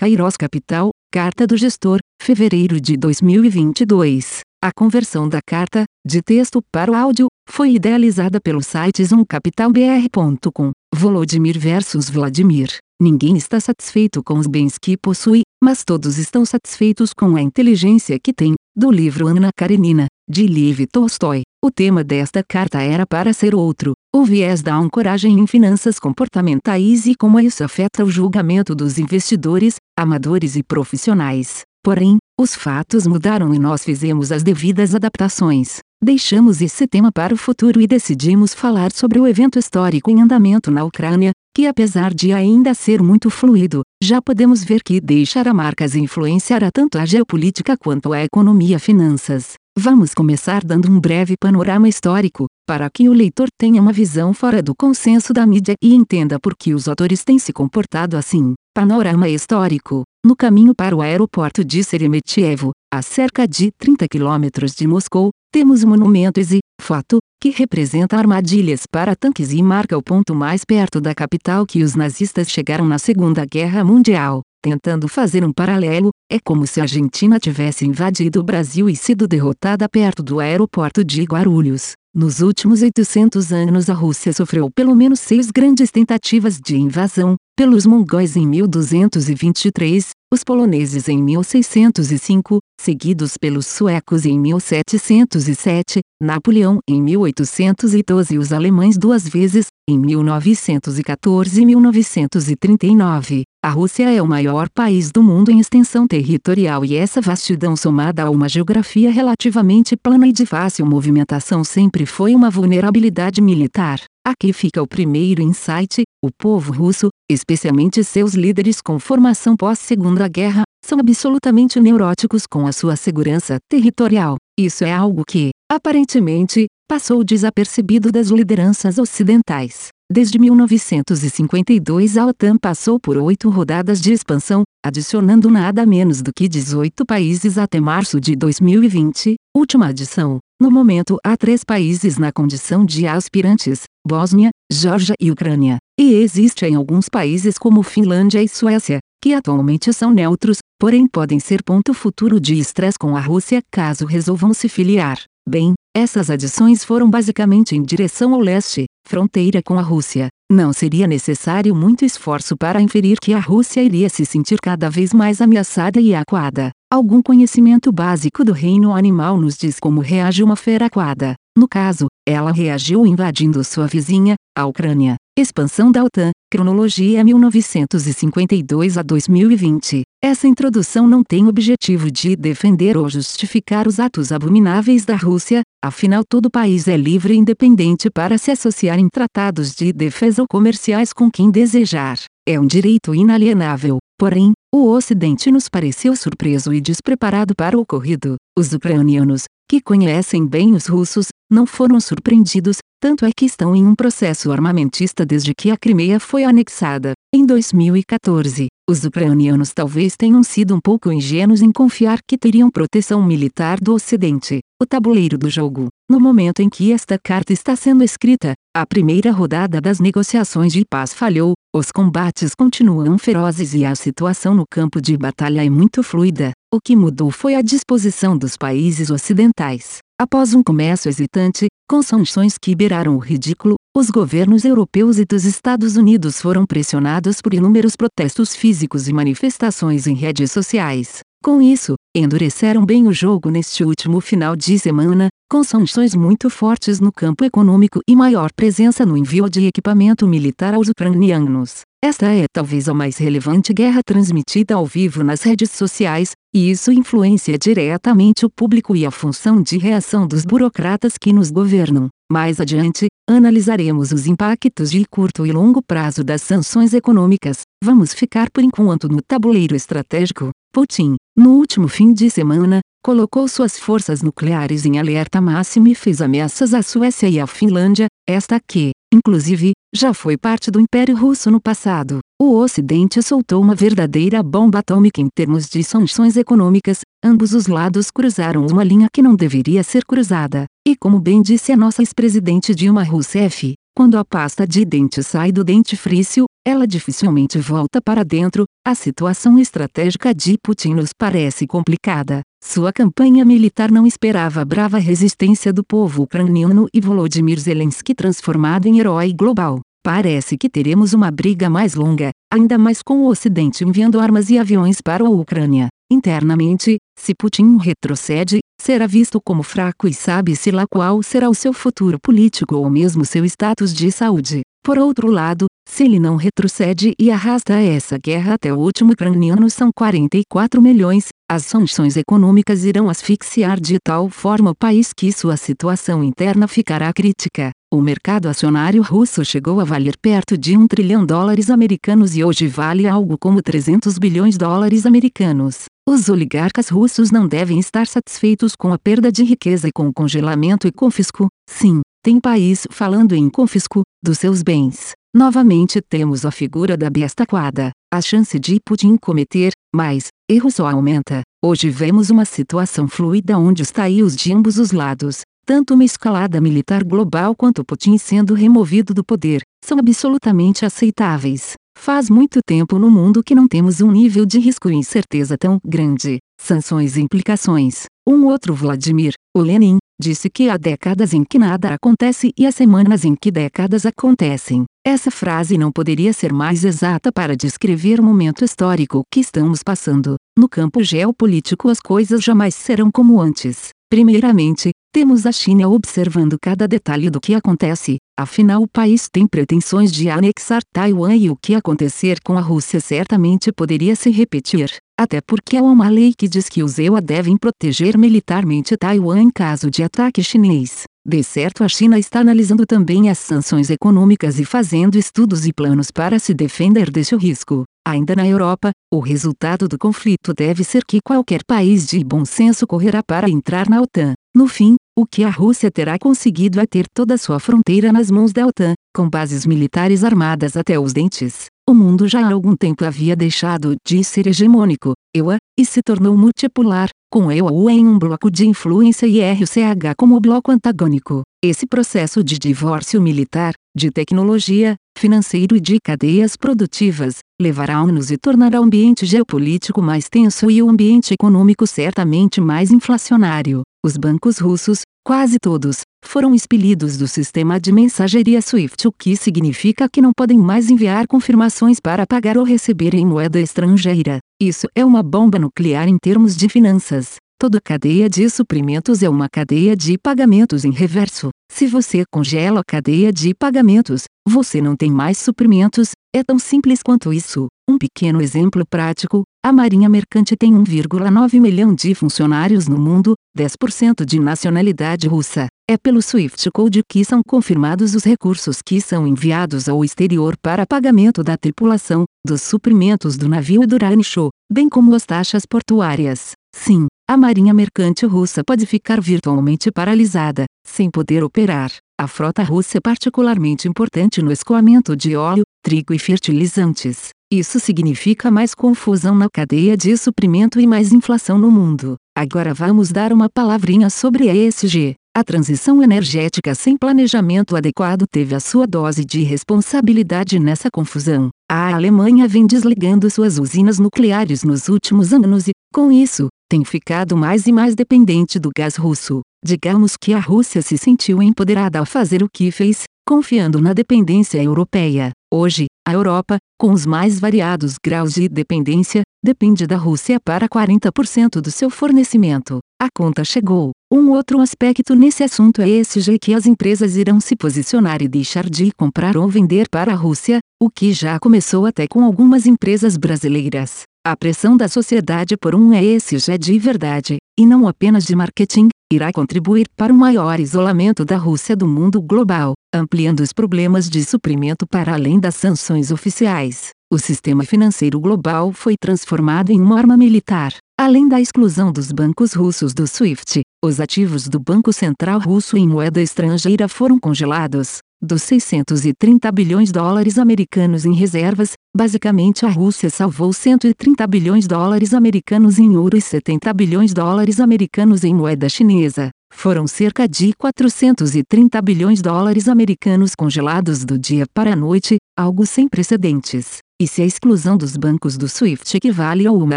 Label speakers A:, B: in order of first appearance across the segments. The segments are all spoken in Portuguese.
A: Kairos Capital, Carta do Gestor, fevereiro de 2022. A conversão da carta, de texto para o áudio, foi idealizada pelo site zoomcapitalbr.com. Volodymyr versus Vladimir. Ninguém está satisfeito com os bens que possui, mas todos estão satisfeitos com a inteligência que tem. Do livro Anna Karenina, de Lev Tolstói. O tema desta carta era para ser outro, o viés da ancoragem em finanças comportamentais e como isso afeta o julgamento dos investidores, amadores e profissionais. Porém, os fatos mudaram e nós fizemos as devidas adaptações. Deixamos esse tema para o futuro e decidimos falar sobre o evento histórico em andamento na Ucrânia, que apesar de ainda ser muito fluido, já podemos ver que deixará marcas e influenciará tanto a geopolítica quanto a economia finanças. Vamos começar dando um breve panorama histórico, para que o leitor tenha uma visão fora do consenso da mídia e entenda por que os autores têm se comportado assim. Panorama histórico. No caminho para o aeroporto de Seremetyevo, a cerca de 30 quilômetros de Moscou, temos o monumento EXI, foto, que representa armadilhas para tanques e marca o ponto mais perto da capital que os nazistas chegaram na Segunda Guerra Mundial. Tentando fazer um paralelo, é como se a Argentina tivesse invadido o Brasil e sido derrotada perto do aeroporto de Guarulhos. Nos últimos 800 anos a Rússia sofreu pelo menos seis grandes tentativas de invasão, pelos mongóis em 1223, os poloneses em 1605, seguidos pelos suecos em 1707, Napoleão em 1812 e os alemães duas vezes, em 1914 e 1939. A Rússia é o maior país do mundo em extensão territorial e essa vastidão somada a uma geografia relativamente plana e de fácil movimentação sempre foi uma vulnerabilidade militar. Aqui fica o primeiro insight: o povo russo, especialmente seus líderes com formação pós-Segunda Guerra, são absolutamente neuróticos com a sua segurança territorial. Isso é algo que, aparentemente, passou desapercebido das lideranças ocidentais. Desde 1952 a OTAN passou por oito rodadas de expansão, adicionando nada menos do que 18 países até março de 2020, última adição. No momento há três países na condição de aspirantes, Bósnia, Geórgia e Ucrânia, e existe em alguns países como Finlândia e Suécia, que atualmente são neutros, porém podem ser ponto futuro de estresse com a Rússia caso resolvam se filiar. Bem, essas adições foram basicamente em direção ao leste, fronteira com a Rússia. Não seria necessário muito esforço para inferir que a Rússia iria se sentir cada vez mais ameaçada e aquada. Algum conhecimento básico do reino animal nos diz como reage uma fera aquada. No caso, ela reagiu invadindo sua vizinha, a Ucrânia. Expansão da OTAN, cronologia 1952 a 2020. Essa introdução não tem objetivo de defender ou justificar os atos abomináveis da Rússia, afinal todo país é livre e independente para se associar em tratados de defesa ou comerciais com quem desejar. É um direito inalienável. Porém, o Ocidente nos pareceu surpreso e despreparado para o ocorrido. Os ucranianos, que conhecem bem os russos, não foram surpreendidos, tanto é que estão em um processo armamentista desde que a Crimeia foi anexada. Em 2014, os ucranianos talvez tenham sido um pouco ingênuos em confiar que teriam proteção militar do Ocidente. O tabuleiro do jogo. No momento em que esta carta está sendo escrita, a primeira rodada das negociações de paz falhou, os combates continuam ferozes e a situação no campo de batalha é muito fluida. O que mudou foi a disposição dos países ocidentais. Após um começo hesitante, com sanções que beiraram o ridículo, os governos europeus e dos Estados Unidos foram pressionados por inúmeros protestos físicos e manifestações em redes sociais. Com isso, endureceram bem o jogo neste último final de semana, com sanções muito fortes no campo econômico e maior presença no envio de equipamento militar aos ucranianos. Esta é talvez a mais relevante guerra transmitida ao vivo nas redes sociais, e isso influencia diretamente o público e a função de reação dos burocratas que nos governam. Mais adiante, analisaremos os impactos de curto e longo prazo das sanções econômicas. Vamos ficar por enquanto no tabuleiro estratégico. Putin, no último fim de semana, colocou suas forças nucleares em alerta máximo e fez ameaças à Suécia e à Finlândia, esta que, inclusive, já foi parte do Império Russo no passado. O Ocidente soltou uma verdadeira bomba atômica em termos de sanções econômicas, ambos os lados cruzaram uma linha que não deveria ser cruzada. E como bem disse a nossa ex-presidente Dilma Rousseff, Quando a pasta de dente sai do dentifrício, ela dificilmente volta para dentro. A situação estratégica de Putin nos parece complicada. Sua campanha militar não esperava a brava resistência do povo ucraniano e Volodymyr Zelensky transformado em herói global. Parece que teremos uma briga mais longa, ainda mais com o Ocidente enviando armas e aviões para a Ucrânia. Internamente, se Putin retrocede, será visto como fraco e sabe-se lá qual será o seu futuro político ou mesmo seu status de saúde. Por outro lado, se ele não retrocede e arrasta essa guerra até o último ucraniano são 44 milhões, as sanções econômicas irão asfixiar de tal forma o país que sua situação interna ficará crítica. O mercado acionário russo chegou a valer perto de 1 trilhão dólares americanos e hoje vale algo como 300 bilhões dólares americanos. Os oligarcas russos não devem estar satisfeitos com a perda de riqueza e com o congelamento e confisco. Sim, tem país falando em confisco dos seus bens. Novamente temos a figura da besta quada. A chance de Putin cometer mais erro só aumenta. Hoje vemos uma situação fluida onde está os de ambos os lados. Tanto uma escalada militar global quanto Putin sendo removido do poder são absolutamente aceitáveis. Faz muito tempo no mundo que não temos um nível de risco e incerteza tão grande. Sanções e implicações. Um outro Vladimir, o Lenin, disse que há décadas em que nada acontece e há semanas em que décadas acontecem. Essa frase não poderia ser mais exata para descrever o momento histórico que estamos passando. No campo geopolítico as coisas jamais serão como antes. Primeiramente, temos a China observando cada detalhe do que acontece, afinal o país tem pretensões de anexar Taiwan e o que acontecer com a Rússia certamente poderia se repetir, até porque há uma lei que diz que os EUA devem proteger militarmente Taiwan em caso de ataque chinês. De certo a China está analisando também as sanções econômicas e fazendo estudos e planos para se defender desse risco. Ainda na Europa, o resultado do conflito deve ser que qualquer país de bom senso correrá para entrar na OTAN. No fim, o que a Rússia terá conseguido é ter toda sua fronteira nas mãos da OTAN, com bases militares armadas até os dentes. O mundo já há algum tempo havia deixado de ser hegemônico, EUA, e se tornou multipolar, com EUA em um bloco de influência e RCH como bloco antagônico. Esse processo de divórcio militar, de tecnologia, financeiro e de cadeias produtivas, levará-nos e tornará o ambiente geopolítico mais tenso e o ambiente econômico certamente mais inflacionário. Os bancos russos, quase todos, foram expelidos do sistema de mensageria SWIFT, o que significa que não podem mais enviar confirmações para pagar ou receber em moeda estrangeira. Isso é uma bomba nuclear em termos de finanças. Toda cadeia de suprimentos é uma cadeia de pagamentos em reverso. Se você congela a cadeia de pagamentos, você não tem mais suprimentos, é tão simples quanto isso. Um pequeno exemplo prático: a Marinha Mercante tem 1,9 milhão de funcionários no mundo, 10% de nacionalidade russa. É pelo Swift Code que são confirmados os recursos que são enviados ao exterior para pagamento da tripulação, dos suprimentos do navio e do rancho, bem como as taxas portuárias. Sim, a marinha mercante russa pode ficar virtualmente paralisada, sem poder operar. A frota russa é particularmente importante no escoamento de óleo, trigo e fertilizantes. Isso significa mais confusão na cadeia de suprimento e mais inflação no mundo. Agora vamos dar uma palavrinha sobre a ESG. A transição energética sem planejamento adequado teve a sua dose de responsabilidade nessa confusão. A Alemanha vem desligando suas usinas nucleares nos últimos anos e, com isso, tem ficado mais e mais dependente do gás russo. Digamos que a Rússia se sentiu empoderada ao fazer o que fez, confiando na dependência europeia. Hoje, a Europa, com os mais variados graus de dependência, depende da Rússia para 40% do seu fornecimento. A conta chegou. Um outro aspecto nesse assunto é esse que as empresas irão se posicionar e deixar de comprar ou vender para a Rússia, o que já começou até com algumas empresas brasileiras. A pressão da sociedade por um ESG de verdade, e não apenas de marketing, irá contribuir para um maior isolamento da Rússia do mundo global, ampliando os problemas de suprimento para além das sanções oficiais. O sistema financeiro global foi transformado em uma arma militar. Além da exclusão dos bancos russos do SWIFT, os ativos do Banco Central Russo em moeda estrangeira foram congelados. Dos 630 bilhões de dólares americanos em reservas, basicamente a Rússia salvou 130 bilhões de dólares americanos em ouro e 70 bilhões de dólares americanos em moeda chinesa. Foram cerca de 430 bilhões de dólares americanos congelados do dia para a noite, algo sem precedentes. E se a exclusão dos bancos do SWIFT equivale a uma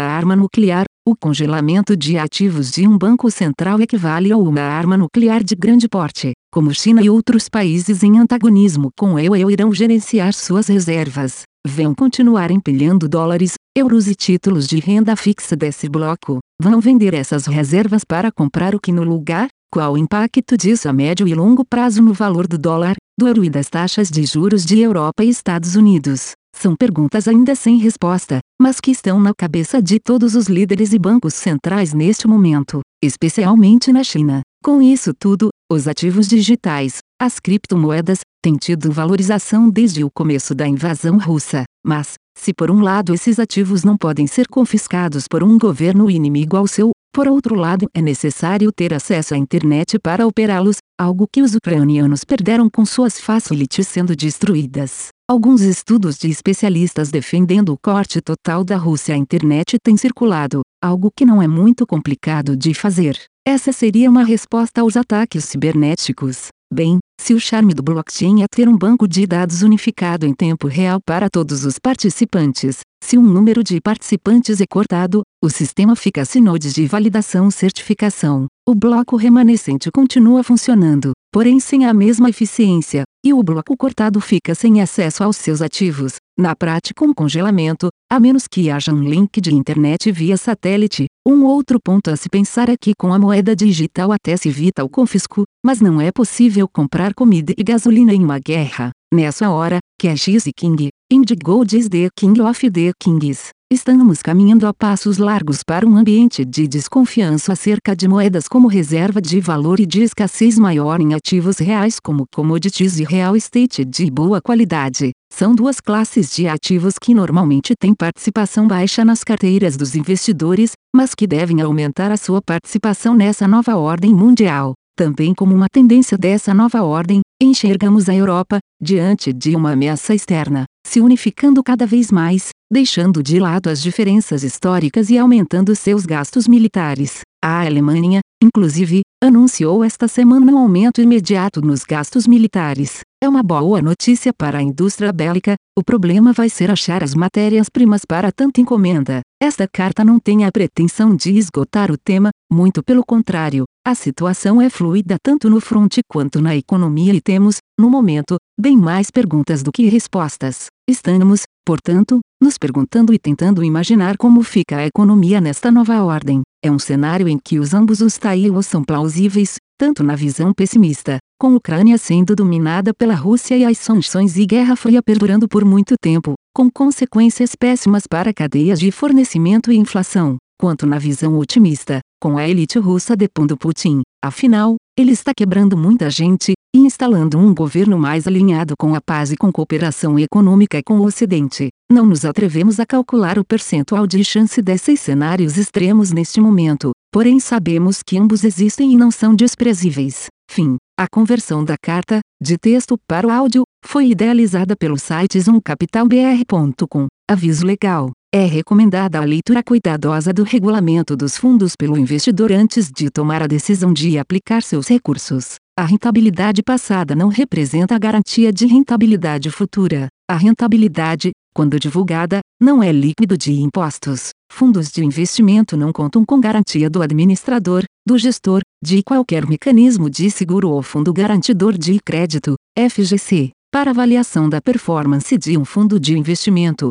A: arma nuclear, o congelamento de ativos de um banco central equivale a uma arma nuclear de grande porte. Como China e outros países em antagonismo com o EU irão gerenciar suas reservas, vão continuar empilhando dólares, euros e títulos de renda fixa desse bloco, vão vender essas reservas para comprar o que no lugar? Qual o impacto disso a médio e longo prazo no valor do dólar, do euro e das taxas de juros de Europa e Estados Unidos? São perguntas ainda sem resposta, mas que estão na cabeça de todos os líderes e bancos centrais neste momento, especialmente na China. Com isso tudo, os ativos digitais, as criptomoedas, têm tido valorização desde o começo da invasão russa. Mas, se por um lado esses ativos não podem ser confiscados por um governo inimigo ao seu, por outro lado, é necessário ter acesso à internet para operá-los, algo que os ucranianos perderam com suas facilities sendo destruídas. Alguns estudos de especialistas defendendo o corte total da Rússia à internet têm circulado, algo que não é muito complicado de fazer. Essa seria uma resposta aos ataques cibernéticos. Bem, se o charme do blockchain é ter um banco de dados unificado em tempo real para todos os participantes, se um número de participantes é cortado, o sistema fica sem nodes de validação certificação. O bloco remanescente continua funcionando, porém sem a mesma eficiência, e o bloco cortado fica sem acesso aos seus ativos, na prática um congelamento, a menos que haja um link de internet via satélite. Um outro ponto a se pensar é que com a moeda digital até se evita o confisco, mas não é possível comprar comida e gasolina em uma guerra. Nessa hora, Cash is King, Indigold is the King of the Kings. Estamos caminhando a passos largos para um ambiente de desconfiança acerca de moedas como reserva de valor e de escassez maior em ativos reais como commodities e real estate de boa qualidade. São duas classes de ativos que normalmente têm participação baixa nas carteiras dos investidores, mas que devem aumentar a sua participação nessa nova ordem mundial. Também como uma tendência dessa nova ordem, enxergamos a Europa, diante de uma ameaça externa, se unificando cada vez mais, deixando de lado as diferenças históricas e aumentando seus gastos militares. A Alemanha, inclusive, anunciou esta semana um aumento imediato nos gastos militares. É uma boa notícia para a indústria bélica, o problema vai ser achar as matérias-primas para tanta encomenda. Esta carta não tem a pretensão de esgotar o tema, muito pelo contrário, a situação é fluida tanto no fronte quanto na economia e temos, no momento, bem mais perguntas do que respostas. Estamos, portanto, nos perguntando e tentando imaginar como fica a economia nesta nova ordem. É um cenário em que os ambos os taíos são plausíveis, tanto na visão pessimista, com a Ucrânia sendo dominada pela Rússia e as sanções e Guerra Fria perdurando por muito tempo, com consequências péssimas para cadeias de fornecimento e inflação, quanto na visão otimista, com a elite russa depondo Putin. Afinal, ele está quebrando muita gente e instalando um governo mais alinhado com a paz e com cooperação econômica com o Ocidente. Não nos atrevemos a calcular o percentual de chance desses cenários extremos neste momento, porém sabemos que ambos existem e não são desprezíveis. Fim. A conversão da carta, de texto para o áudio, foi idealizada pelo site zoomcapitalbr.com. Aviso legal. É recomendada a leitura cuidadosa do regulamento dos fundos pelo investidor antes de tomar a decisão de aplicar seus recursos. A rentabilidade passada não representa a garantia de rentabilidade futura. A rentabilidade, quando divulgada, não é líquido de impostos. Fundos de investimento não contam com garantia do administrador, do gestor, de qualquer mecanismo de seguro ou fundo garantidor de crédito, FGC. Para avaliação da performance de um fundo de investimento,